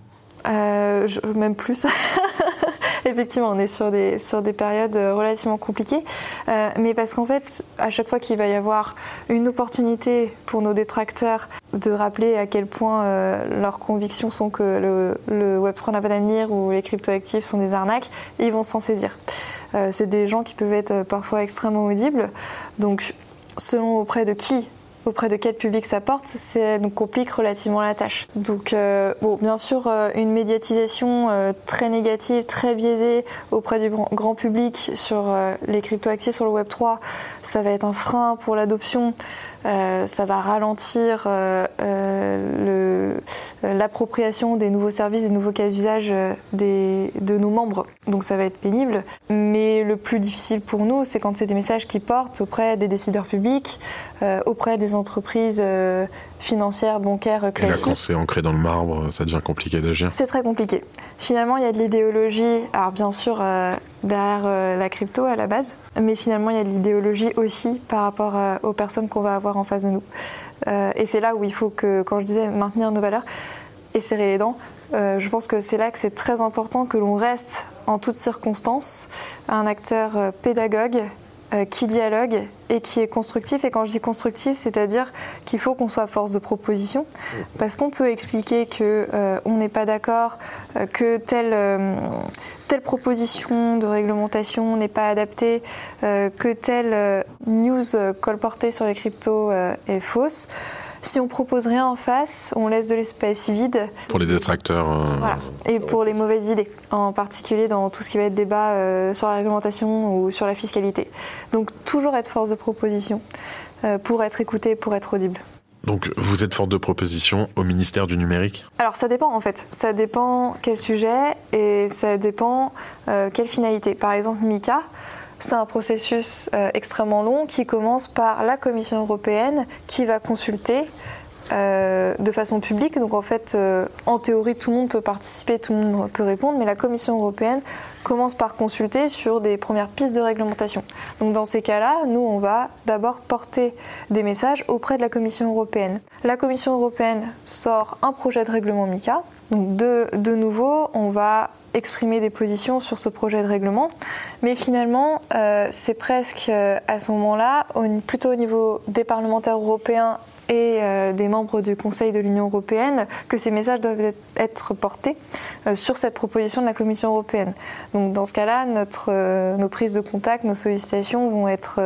Euh, même plus. Effectivement, on est sur des, sur des périodes euh, relativement compliquées. Euh, mais parce qu'en fait, à chaque fois qu'il va y avoir une opportunité pour nos détracteurs de rappeler à quel point leurs convictions sont que le, le Web3 n'a pas d'avenir ou les cryptoactifs sont des arnaques, ils vont s'en saisir. c'est des gens qui peuvent être parfois extrêmement audibles. Donc, selon auprès de qui auprès de quel public ça porte, ça nous complique relativement la tâche. Donc, euh, bon, bien sûr, euh, une médiatisation euh, très négative, très biaisée auprès du grand public sur les cryptoactifs sur le Web 3, ça va être un frein pour l'adoption. Euh, ça va ralentir euh, euh, l'appropriation des nouveaux services, des nouveaux cas d'usage de nos membres. Donc ça va être pénible. Mais le plus difficile pour nous, c'est quand c'est des messages qui portent auprès des décideurs publics, auprès des entreprises financières, bancaires classiques. Et là, quand c'est ancré dans le marbre, ça devient compliqué d'agir. C'est très compliqué. Finalement, il y a de l'idéologie. Alors bien sûr, derrière euh, la crypto à la base. Mais finalement, il y a de l'idéologie aussi par rapport euh, aux personnes qu'on va avoir en face de nous. Euh, et c'est là où il faut que, quand je disais maintenir nos valeurs et serrer les dents, je pense que c'est là que c'est très important que l'on reste en toutes circonstances un acteur pédagogue qui dialogue et qui est constructif. Et quand je dis constructif, c'est-à-dire qu'il faut qu'on soit force de proposition, parce qu'on peut expliquer que euh, on n'est pas d'accord, euh, que telle, telle proposition de réglementation n'est pas adaptée, que telle news colportée sur les cryptos est fausse. Si on propose rien en face, on laisse de l'espace vide. Pour les détracteurs. Euh, voilà. Et pour les mauvaises idées, en particulier dans tout ce qui va être débat euh, sur la réglementation ou sur la fiscalité. Donc toujours être force de proposition euh, pour être écouté, pour être audible. Donc vous êtes force de proposition au ministère du numérique? Alors ça dépend en fait. Ça dépend quel sujet et ça dépend quelle finalité. Par exemple, Mika, c'est un processus euh, extrêmement long qui commence par la Commission européenne qui va consulter euh, de façon publique. Donc en fait, euh, en théorie, tout le monde peut participer, tout le monde peut répondre, mais la Commission européenne commence par consulter sur des premières pistes de réglementation. Donc dans ces cas-là, nous, on va d'abord porter des messages auprès de la Commission européenne. La Commission européenne sort un projet de règlement MICA. Donc de, de nouveau, on va exprimer des positions sur ce projet de règlement. Mais finalement, euh, c'est presque euh, à ce moment-là, plutôt au niveau des parlementaires européens et euh, des membres du Conseil de l'Union européenne que ces messages doivent être portés euh, sur cette proposition de la Commission européenne. Donc dans ce cas-là, notre, euh, nos prises de contact, nos sollicitations vont être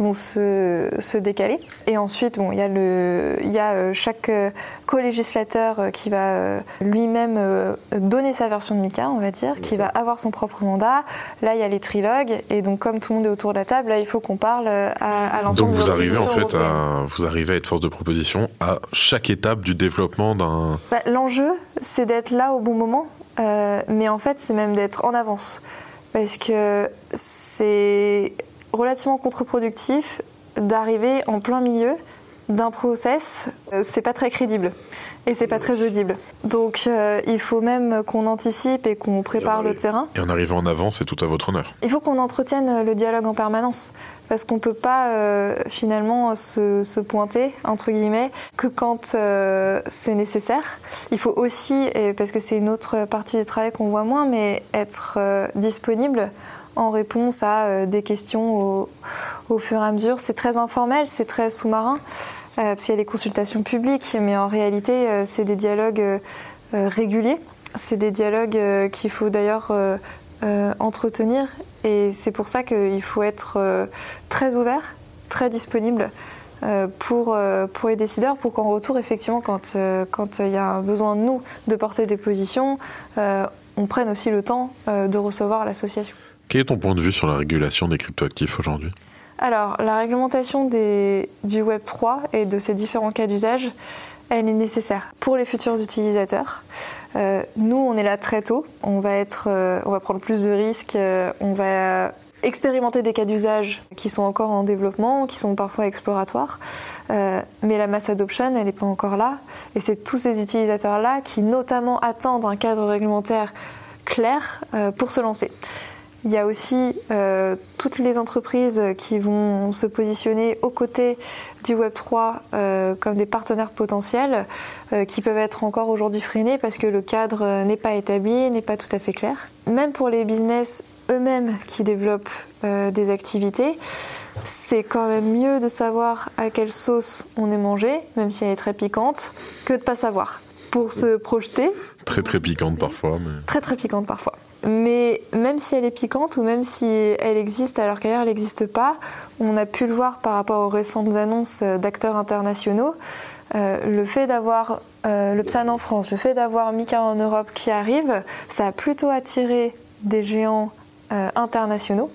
vont se, se décaler. Et ensuite, bon, il y a le, il y a chaque co-législateur qui va lui-même donner sa version de MICA, on va dire, qui va avoir son propre mandat. Là, il y a les trilogues, et donc comme tout le monde est autour de la table, là, il faut qu'on parle à, à l'ensemble. Donc vous arrivez en fait à, vous arrivez à être force de proposition à chaque étape du développement d'un... Bah, l'enjeu, c'est d'être là au bon moment, euh, mais en fait, c'est même d'être en avance. Parce que c'est relativement contre-productif d'arriver en plein milieu d'un process, euh, c'est pas très crédible et c'est pas très audible. Donc euh, il faut même qu'on anticipe et qu'on prépare le terrain. Et en arrivant en avant, c'est tout à votre honneur. Il faut qu'on entretienne le dialogue en permanence parce qu'on peut pas euh, finalement se, pointer entre guillemets que quand c'est nécessaire. Il faut aussi, parce que c'est une autre partie du travail qu'on voit moins, mais être disponible en réponse à des questions au, au fur et à mesure. C'est très informel, c'est très sous-marin. Euh, parce qu'il y a les consultations publiques, mais en réalité, euh, c'est des dialogues euh, réguliers. C'est des dialogues qu'il faut d'ailleurs entretenir, et c'est pour ça qu'il faut être très ouvert, très disponible. pour, pour les décideurs, pour qu'en retour, effectivement, quand quand il y a un besoin de nous de porter des positions, on prenne aussi le temps de recevoir l'association. Quel est ton point de vue sur la régulation des cryptoactifs aujourd'hui? Alors, la réglementation du Web 3 et de ses différents cas d'usage, elle est nécessaire pour les futurs utilisateurs. Euh, nous, on est là très tôt. On va, euh, prendre plus de risques. Euh, on va expérimenter des cas d'usage qui sont encore en développement, qui sont parfois exploratoires. mais la mass adoption, elle n'est pas encore là. Et c'est tous ces utilisateurs-là qui, notamment, attendent un cadre réglementaire clair pour se lancer. Il y a aussi euh, toutes les entreprises qui vont se positionner aux côtés du Web3 euh, comme des partenaires potentiels euh, qui peuvent être encore aujourd'hui freinés parce que le cadre n'est pas établi, n'est pas tout à fait clair. Même pour les business eux-mêmes qui développent des activités, c'est quand même mieux de savoir à quelle sauce on est mangé, même si elle est très piquante, que de ne pas savoir. Pour se projeter. Très très piquante parfois. Mais... Très très piquante parfois. Mais même si elle est piquante ou même si elle existe alors qu'ailleurs elle n'existe pas, on a pu le voir par rapport aux récentes annonces d'acteurs internationaux. Euh, le fait d'avoir euh, le PSAN en France, le fait d'avoir Mika en Europe qui arrive, ça a plutôt attiré des géants euh, internationaux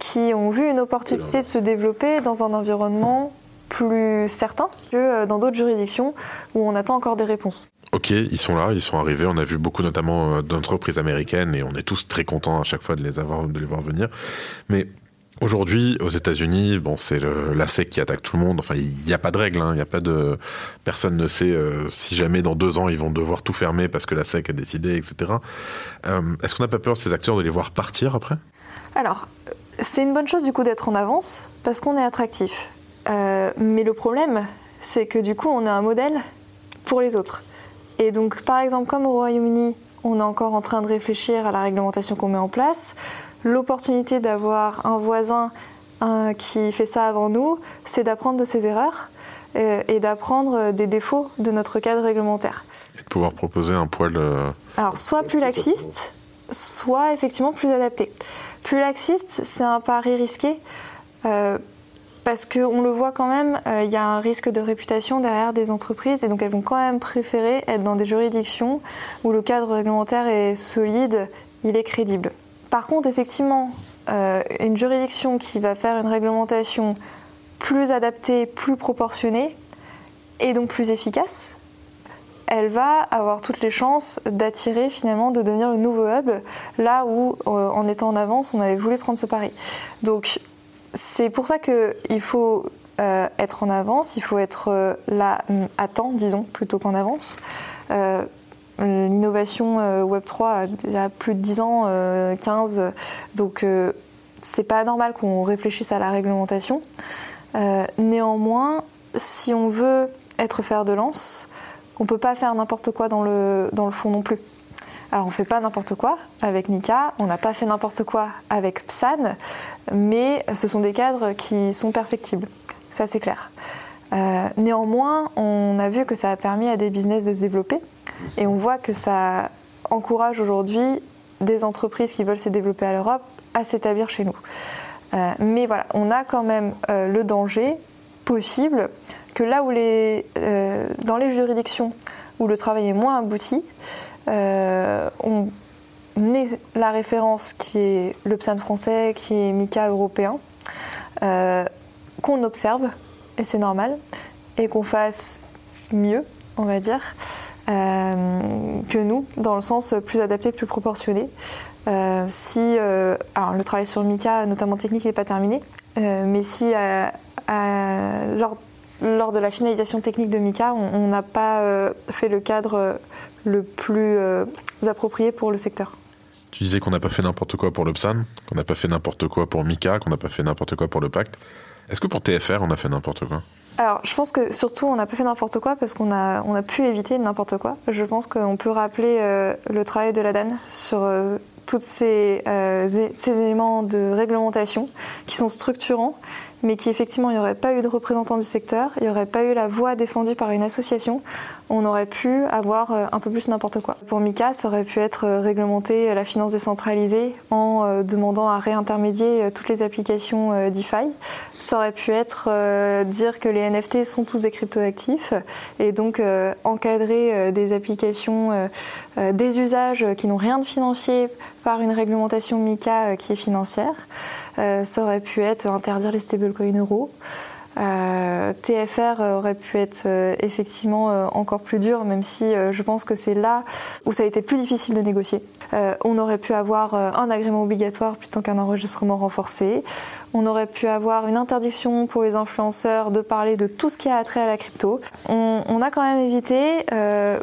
qui ont vu une opportunité de se développer dans un environnement plus certain que dans d'autres juridictions où on attend encore des réponses. Ok, ils sont là, ils sont arrivés. On a vu beaucoup notamment euh, d'entreprises américaines et on est tous très contents à chaque fois de les avoir, de les voir venir. Mais Aujourd'hui, aux États-Unis, bon, c'est la SEC qui attaque tout le monde. Enfin, il n'y a pas de règle. Hein. Il n'y a pas de personne ne sait euh, si jamais dans deux ans ils vont devoir tout fermer parce que la SEC a décidé, etc. Euh, est-ce qu'on n'a pas peur ces acteurs de les voir partir après? Alors, c'est une bonne chose du coup d'être en avance parce qu'on est attractif. mais le problème, c'est que du coup, on a un modèle pour les autres. Et donc, par exemple, comme au Royaume-Uni, on est encore en train de réfléchir à la réglementation qu'on met en place, l'opportunité d'avoir un voisin qui fait ça avant nous, c'est d'apprendre de ses erreurs euh, et d'apprendre des défauts de notre cadre réglementaire. Et de pouvoir proposer un poil. Euh, Alors, soit plus laxiste, soit effectivement plus adapté. Plus laxiste, c'est un pari risqué. Euh, parce qu'on le voit quand même, il y a un risque de réputation derrière des entreprises et donc elles vont quand même préférer être dans des juridictions où le cadre réglementaire est solide, il est crédible. Par contre, effectivement, une juridiction qui va faire une réglementation plus adaptée, plus proportionnée et donc plus efficace, elle va avoir toutes les chances d'attirer finalement, de devenir le nouveau hub, là où euh, en étant en avance, on avait voulu prendre ce pari. Donc c'est pour ça qu'il faut euh, être en avance, il faut être euh, là à temps, disons, plutôt qu'en avance. L'innovation Web3 a déjà plus de 10 ans, 15, donc c'est pas normal qu'on réfléchisse à la réglementation. néanmoins, si on veut être fer de lance, on peut pas faire n'importe quoi dans le fond non plus. Alors on ne fait pas n'importe quoi avec Mika, on n'a pas fait n'importe quoi avec Psan, mais ce sont des cadres qui sont perfectibles. Ça c'est clair. Euh, néanmoins, on a vu que ça a permis à des business de se développer et on voit que ça encourage aujourd'hui des entreprises qui veulent se développer à l'Europe à s'établir chez nous. Euh, mais voilà, on a quand même euh, le danger possible que là où les, dans les juridictions où le travail est moins abouti, euh, on ait la référence qui est le PSAN français, qui est MICA européen, euh, qu'on observe, et c'est normal, et qu'on fasse mieux, on va dire, que nous, dans le sens plus adapté, plus proportionné. si le travail sur MICA, notamment technique, n'est pas terminé, mais si lors de la finalisation technique de Mika, on n'a pas euh, fait le cadre euh, le plus euh, approprié pour le secteur. Tu disais qu'on n'a pas fait n'importe quoi pour le PSAN, qu'on n'a pas fait n'importe quoi pour Mika, qu'on n'a pas fait n'importe quoi pour le pacte. Est-ce que pour TFR, on a fait n'importe quoi? Alors, je pense que surtout, on n'a pas fait n'importe quoi parce qu'on a, on a pu éviter n'importe quoi. Je pense qu'on peut rappeler le travail de la DAN sur tous ces, ces, éléments de réglementation qui sont structurants mais qui effectivement, il n'y aurait pas eu de représentant du secteur, il n'y aurait pas eu la voix défendue par une association, on aurait pu avoir euh, un peu plus n'importe quoi. Pour Mika, ça aurait pu être euh, réglementer euh, la finance décentralisée en demandant à réintermédier toutes les applications DeFi. Ça aurait pu être dire que les NFT sont tous des cryptoactifs et donc encadrer des applications, des usages qui n'ont rien de financier par une réglementation MICA qui est financière. ça aurait pu être interdire les stablecoins euros. Euh, TFR aurait pu être euh, effectivement euh, encore plus dur, même si je pense que c'est là où ça a été plus difficile de négocier. on aurait pu avoir un agrément obligatoire plutôt qu'un enregistrement renforcé. On aurait pu avoir une interdiction pour les influenceurs de parler de tout ce qui a attrait à la crypto. On, a quand même évité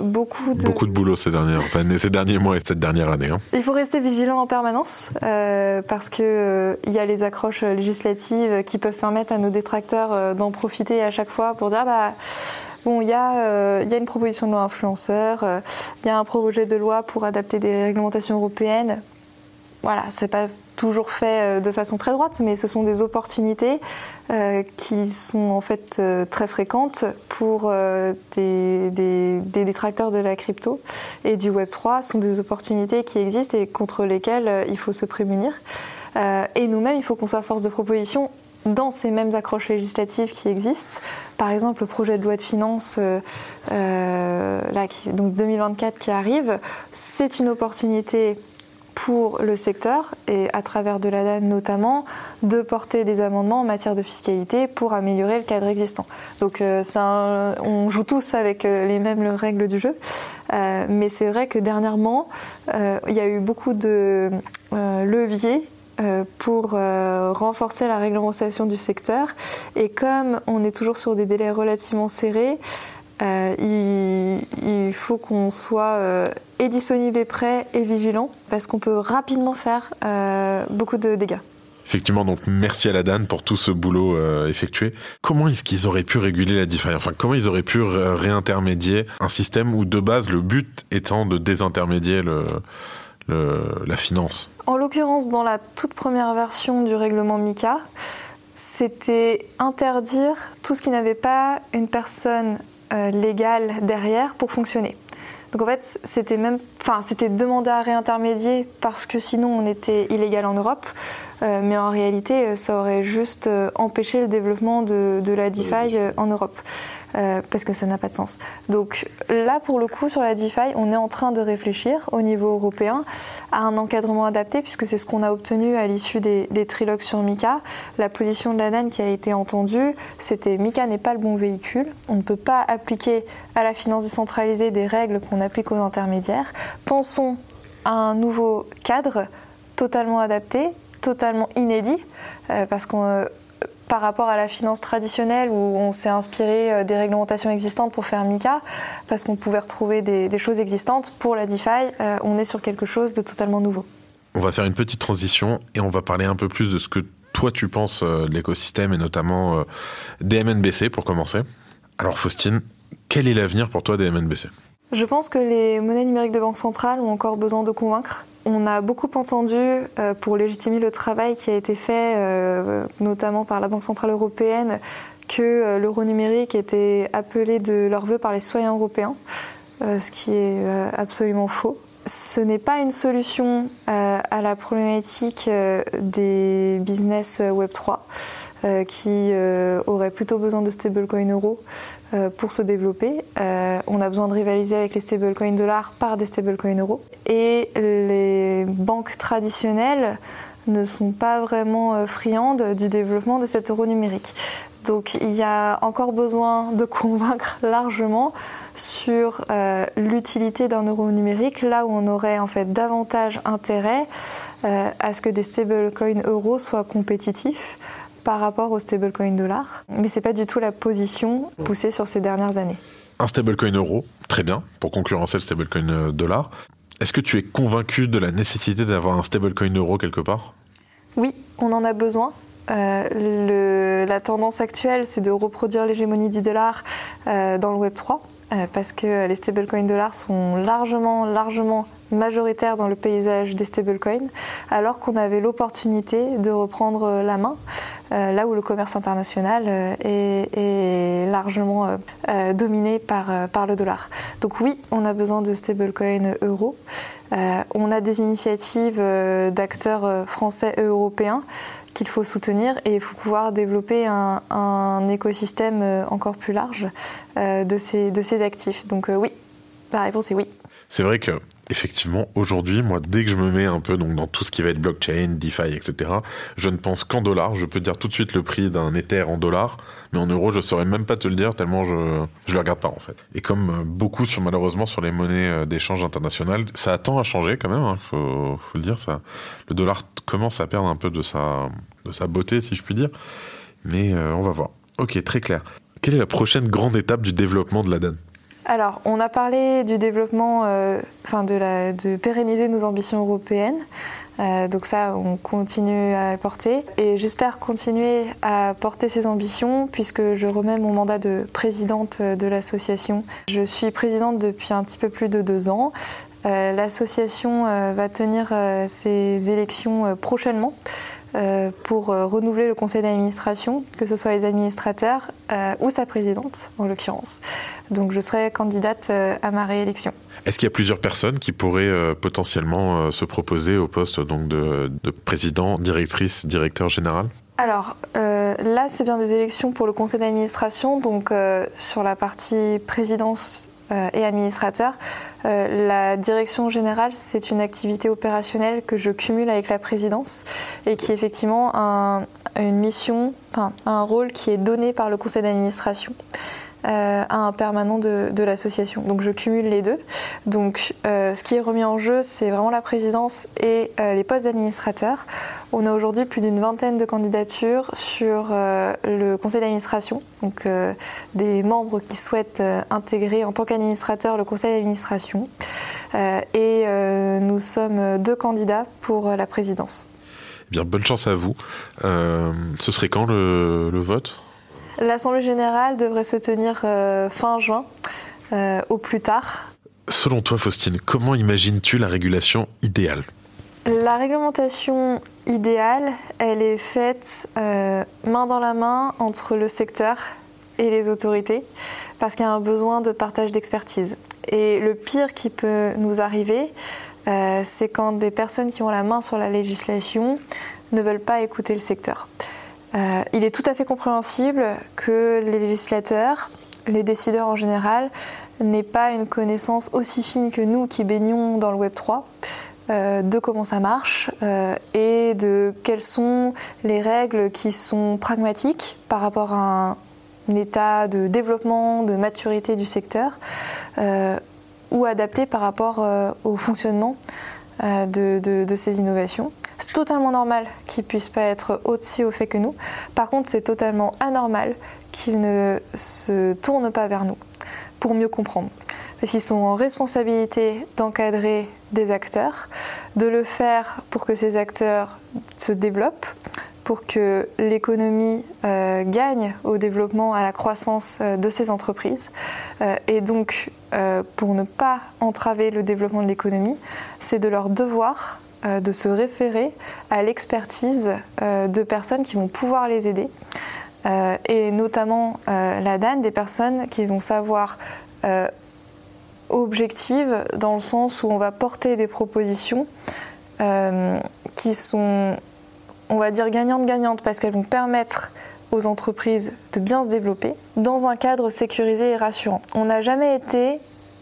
beaucoup de... Beaucoup de boulot ces, dernières, ces derniers mois et cette dernière année. Hein. Il faut rester vigilant en permanence parce qu'il il y a les accroches législatives qui peuvent permettre à nos détracteurs euh, d'en profiter à chaque fois pour dire bah bon, il y, euh, y, a une proposition de loi influenceur, euh, il y a un projet de loi pour adapter des réglementations européennes. Voilà, c'est pas toujours fait de façon très droite, mais ce sont des opportunités qui sont en fait très fréquentes pour des, détracteurs de la crypto et du Web 3. Ce sont des opportunités qui existent et contre lesquelles il faut se prémunir. et nous-mêmes, il faut qu'on soit force de proposition dans ces mêmes accroches législatives qui existent. Par exemple, le projet de loi de finances euh, euh, donc 2024 qui arrive, c'est une opportunité pour le secteur et à travers de la DAN notamment de porter des amendements en matière de fiscalité pour améliorer le cadre existant. Donc euh, on joue tous avec les mêmes règles du jeu, mais c'est vrai que dernièrement il y a eu beaucoup de leviers euh, pour euh, renforcer la réglementation du secteur. Et comme on est toujours sur des délais relativement serrés, euh, il, faut qu'on soit et disponible et prêt et vigilant parce qu'on peut rapidement faire beaucoup de dégâts. Effectivement, donc merci à la DAN pour tout ce boulot effectué. Comment est-ce qu'ils auraient pu réguler la DeFi Enfin, comment ils auraient pu réintermédier un système où de base le but étant de désintermédier le, la finance? En l'occurrence, dans la toute première version du règlement MICA, c'était interdire tout ce qui n'avait pas une personne euh, légale derrière pour fonctionner. Donc en fait, c'était même, enfin, c'était demander à réintermédier parce que sinon on était illégal en Europe. Euh, mais en réalité, ça aurait juste empêché le développement de, de la DeFi en Europe. Euh, parce que ça n'a pas de sens. Donc là, pour le coup, sur la DeFi, on est en train de réfléchir au niveau européen à un encadrement adapté, puisque c'est ce qu'on a obtenu à l'issue des, trilogues sur Mika. La position de la DAN qui a été entendue, c'était Mika n'est pas le bon véhicule. On ne peut pas appliquer à la finance décentralisée des règles qu'on applique aux intermédiaires. Pensons à un nouveau cadre totalement adapté, totalement inédit, euh, parce qu'on par rapport à la finance traditionnelle où on s'est inspiré euh, des réglementations existantes pour faire Mika, parce qu'on pouvait retrouver des, choses existantes. Pour la DeFi, euh, on est sur quelque chose de totalement nouveau. On va faire une petite transition et on va parler un peu plus de ce que toi tu penses euh, de l'écosystème et notamment des MNBC pour commencer. Alors Faustine, quel est l'avenir pour toi des MNBC Je pense que les monnaies numériques de banque centrale ont encore besoin de convaincre on a beaucoup entendu euh, pour légitimer le travail qui a été fait, euh, notamment par la Banque Centrale Européenne, que euh, l'euro numérique était appelé de leur vœu par les citoyens européens, ce qui est absolument faux. Ce n'est pas une solution à la problématique des business Web3 qui auraient plutôt besoin de stablecoin euro euh, pour se développer. Euh, on a besoin de rivaliser avec les stablecoins dollars par des stablecoins euros. Et les banques traditionnelles ne sont pas vraiment euh, friandes du développement de cet euro numérique. Donc il y a encore besoin de convaincre largement sur l'utilité d'un euro numérique, là où on aurait en fait davantage intérêt à ce que des stablecoins euros soient compétitifs par rapport au stablecoin dollar, mais c'est pas du tout la position poussée sur ces dernières années. Un stablecoin euro, très bien, pour concurrencer le stablecoin euh, dollar. Est-ce que tu es convaincu de la nécessité d'avoir un stablecoin euro quelque part? Oui, on en a besoin. Euh, la tendance actuelle, c'est de reproduire l'hégémonie du dollar euh, dans le Web 3. Euh, parce que les stablecoins dollars sont largement, largement majoritaires dans le paysage des stablecoins, alors qu'on avait l'opportunité de reprendre la main, euh, là où le commerce international euh, est, largement dominé par, le dollar. Donc oui, on a besoin de stablecoins euros. on a des initiatives d'acteurs français et européens qu'il faut soutenir et il faut pouvoir développer un, écosystème euh, encore plus large euh, de, ces, de ces actifs. Donc euh, oui, la réponse est oui. C'est vrai que effectivement, aujourd'hui, moi, dès que je me mets un peu donc, dans tout ce qui va être blockchain, DeFi, etc., je ne pense qu'en dollars. Je peux dire tout de suite le prix d'un Ether en dollars, mais en euros, je ne saurais même pas te le dire tellement je ne le regarde pas, en fait. Et comme euh, beaucoup, sur, malheureusement, sur les monnaies euh, d'échange international, ça attend à changer quand même, il hein, faut, le dire. Ça, le dollar commence à perdre un peu de sa, de sa beauté, si je puis dire. Mais euh, on va voir. Ok, très clair. Quelle est la prochaine grande étape du développement de la DAN alors, on a parlé du développement, euh, enfin de, la, pérenniser nos ambitions européennes. Euh, donc ça, on continue à porter. Et j'espère continuer à porter ces ambitions puisque je remets mon mandat de présidente de l'association. Je suis présidente depuis un petit peu plus de deux ans. Euh, l'association va tenir ses élections prochainement. Euh, pour euh, renouveler le conseil d'administration, que ce soit les administrateurs euh, ou sa présidente en l'occurrence. Donc je serai candidate à ma réélection. Est-ce qu'il y a plusieurs personnes qui pourraient potentiellement se proposer au poste donc de, de président, directrice, directeur général? Alors là, c'est bien des élections pour le conseil d'administration, donc sur la partie présidence et administrateur. Euh, la direction générale, c'est une activité opérationnelle que je cumule avec la présidence et qui est effectivement un, une mission, enfin, un rôle qui est donné par le conseil d'administration. Euh, à un permanent de, l'association. Donc je cumule les deux. Donc euh, ce qui est remis en jeu, c'est vraiment la présidence et euh, les postes d'administrateurs. On a aujourd'hui plus d'une vingtaine de candidatures sur le conseil d'administration, donc des membres qui souhaitent intégrer en tant qu'administrateur le conseil d'administration. et nous sommes deux candidats pour la présidence. Eh bien, bonne chance à vous. ce serait quand le vote? L'Assemblée générale devrait se tenir euh, fin juin, euh, au plus tard. Selon toi, Faustine, comment imagines-tu la régulation idéale? La réglementation idéale, elle est faite euh, main dans la main entre le secteur et les autorités parce qu'il y a un besoin de partage d'expertise. Et le pire qui peut nous arriver, euh, c'est quand des personnes qui ont la main sur la législation ne veulent pas écouter le secteur. Euh, il est tout à fait compréhensible que les législateurs, les décideurs en général, n'aient pas une connaissance aussi fine que nous qui baignons dans le Web 3 euh, de comment ça marche et de quelles sont les règles qui sont pragmatiques par rapport à un état de développement, de maturité du secteur, ou adaptées par rapport au fonctionnement de, ces innovations. C'est totalement normal qu'ils puissent pas être aussi au fait que nous. Par contre, c'est totalement anormal qu'ils ne se tournent pas vers nous pour mieux comprendre. Parce qu'ils sont en responsabilité d'encadrer des acteurs, de le faire pour que ces acteurs se développent, pour que l'économie euh, gagne au développement, à la croissance euh, de ces entreprises. Euh, et donc, pour ne pas entraver le développement de l'économie, c'est de leur devoir de se référer à l'expertise euh, de personnes qui vont pouvoir les aider, euh, et notamment la DAN, des personnes qui vont savoir objectives dans le sens où on va porter des propositions qui sont, on va dire, gagnantes-gagnantes parce qu'elles vont permettre aux entreprises de bien se développer dans un cadre sécurisé et rassurant. On n'a jamais été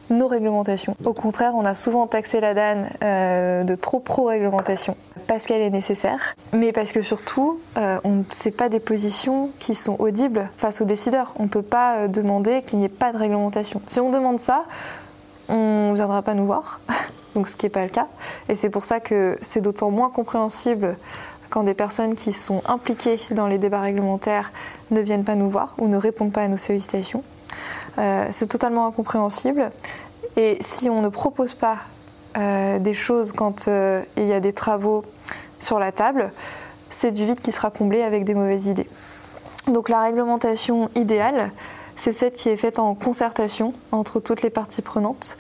nos réglementations. Au contraire, on a souvent taxé la DAN euh, de trop pro-réglementation parce qu'elle est nécessaire, mais parce que surtout, euh, on sait pas des positions qui sont audibles face aux décideurs. On ne peut pas euh, demander qu'il n'y ait pas de réglementation. Si on demande ça, on ne viendra pas nous voir, donc ce qui n'est pas le cas. Et c'est pour ça que c'est d'autant moins compréhensible quand des personnes qui sont impliquées dans les débats réglementaires ne viennent pas nous voir ou ne répondent pas à nos sollicitations. Euh, c'est totalement incompréhensible. Et si on ne propose pas euh, des choses quand euh, il y a des travaux sur la table, c'est du vide qui sera comblé avec des mauvaises idées. Donc la réglementation idéale, c'est celle qui est faite en concertation entre toutes les parties prenantes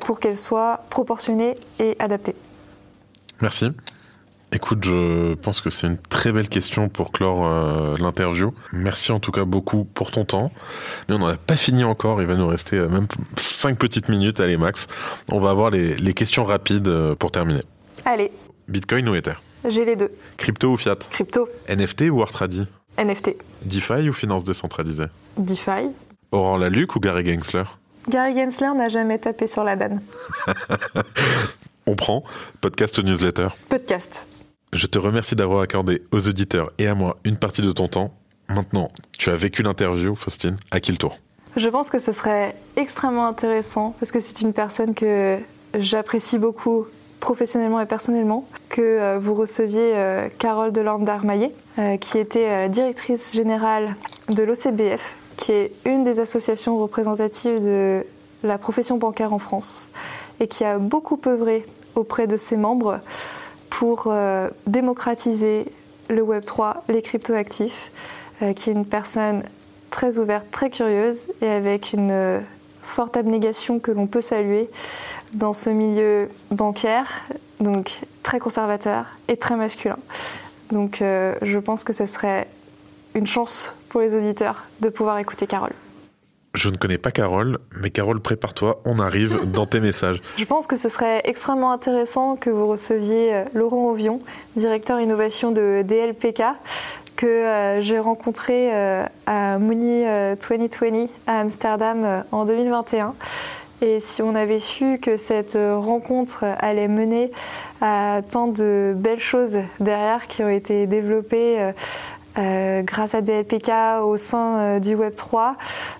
pour qu'elle soit proportionnée et adaptée. Merci. Écoute, je pense que c'est une très belle question pour clore euh, l'interview. Merci en tout cas beaucoup pour ton temps. Mais on n'en a pas fini encore, il va nous rester euh, même cinq petites minutes, allez max. On va avoir les, les questions rapides euh, pour terminer. Allez. Bitcoin ou Ether? J'ai les deux. Crypto ou fiat? Crypto. NFT ou Artradi NFT. DeFi ou finance décentralisée? DeFi. Aurore Laluc ou Gary Gensler? Gary Gensler n'a jamais tapé sur la danne. On prend. Podcast newsletter Podcast. Je te remercie d'avoir accordé aux auditeurs et à moi une partie de ton temps. Maintenant, tu as vécu l'interview, Faustine. À qui le tour? Je pense que ce serait extrêmement intéressant parce que c'est une personne que j'apprécie beaucoup professionnellement et personnellement, que euh, vous receviez euh, Carole delorme darmaillet euh, qui était directrice générale de l'OCBF, qui est une des associations représentatives de la profession bancaire en France, et qui a beaucoup œuvré auprès de ses membres pour euh, démocratiser le Web3, les cryptoactifs, euh, qui est une personne très ouverte, très curieuse et avec une euh, forte abnégation que l'on peut saluer dans ce milieu bancaire, donc très conservateur et très masculin. Donc je pense que ce serait une chance pour les auditeurs de pouvoir écouter Carole. Je ne connais pas Carole, mais Carole, prépare-toi, on arrive dans tes messages. Je pense que ce serait extrêmement intéressant que vous receviez euh, Laurent Ovion, directeur innovation de DLPK, que euh, j'ai rencontré euh, à Mooney 2020 à Amsterdam en 2021. Et si on avait su que cette rencontre allait mener à tant de belles choses derrière qui ont été développées euh, grâce à DLPK au sein euh, du Web 3,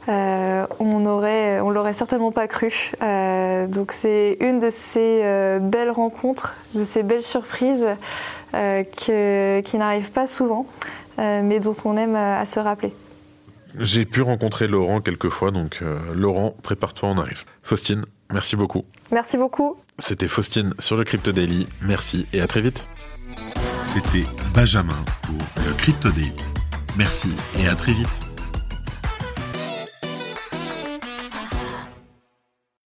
euh, on aurait, on l'aurait certainement pas cru. donc c'est une de ces belles rencontres, de ces belles surprises qui n'arrivent pas souvent, mais dont on aime à se rappeler. J'ai pu rencontrer Laurent quelques fois, donc Laurent, prépare-toi, on arrive. Faustine, merci beaucoup. Merci beaucoup. C'était Faustine sur le Crypto Daily. Merci et à très vite. C'était Benjamin pour le Crypto. Merci et à très vite.